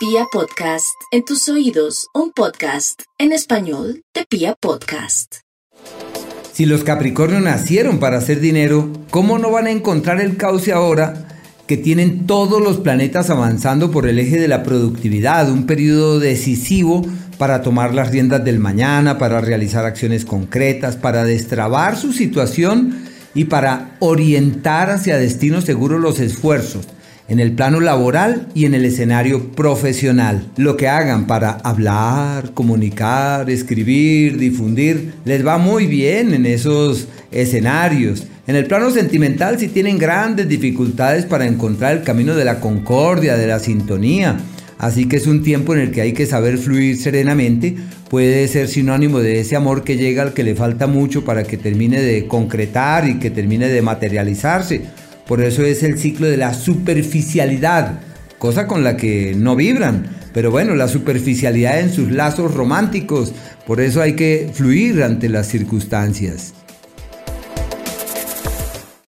Pia Podcast, en tus oídos, un podcast en español de Pia Podcast. Si los Capricornios nacieron para hacer dinero, ¿cómo no van a encontrar el cauce ahora que tienen todos los planetas avanzando por el eje de la productividad, un periodo decisivo para tomar las riendas del mañana, para realizar acciones concretas, para destrabar su situación y para orientar hacia destinos seguros los esfuerzos en el plano laboral y en el escenario profesional. Lo que hagan para hablar, comunicar, escribir, difundir, les va muy bien en esos escenarios. En el plano sentimental si tienen grandes dificultades para encontrar el camino de la concordia, de la sintonía. Así que es un tiempo en el que hay que saber fluir serenamente. Puede ser sinónimo de ese amor que llega al que le falta mucho para que termine de concretar y que termine de materializarse por eso es el ciclo de la superficialidad, cosa con la que no vibran. Pero bueno, la superficialidad en sus lazos románticos. Por eso hay que fluir ante las circunstancias.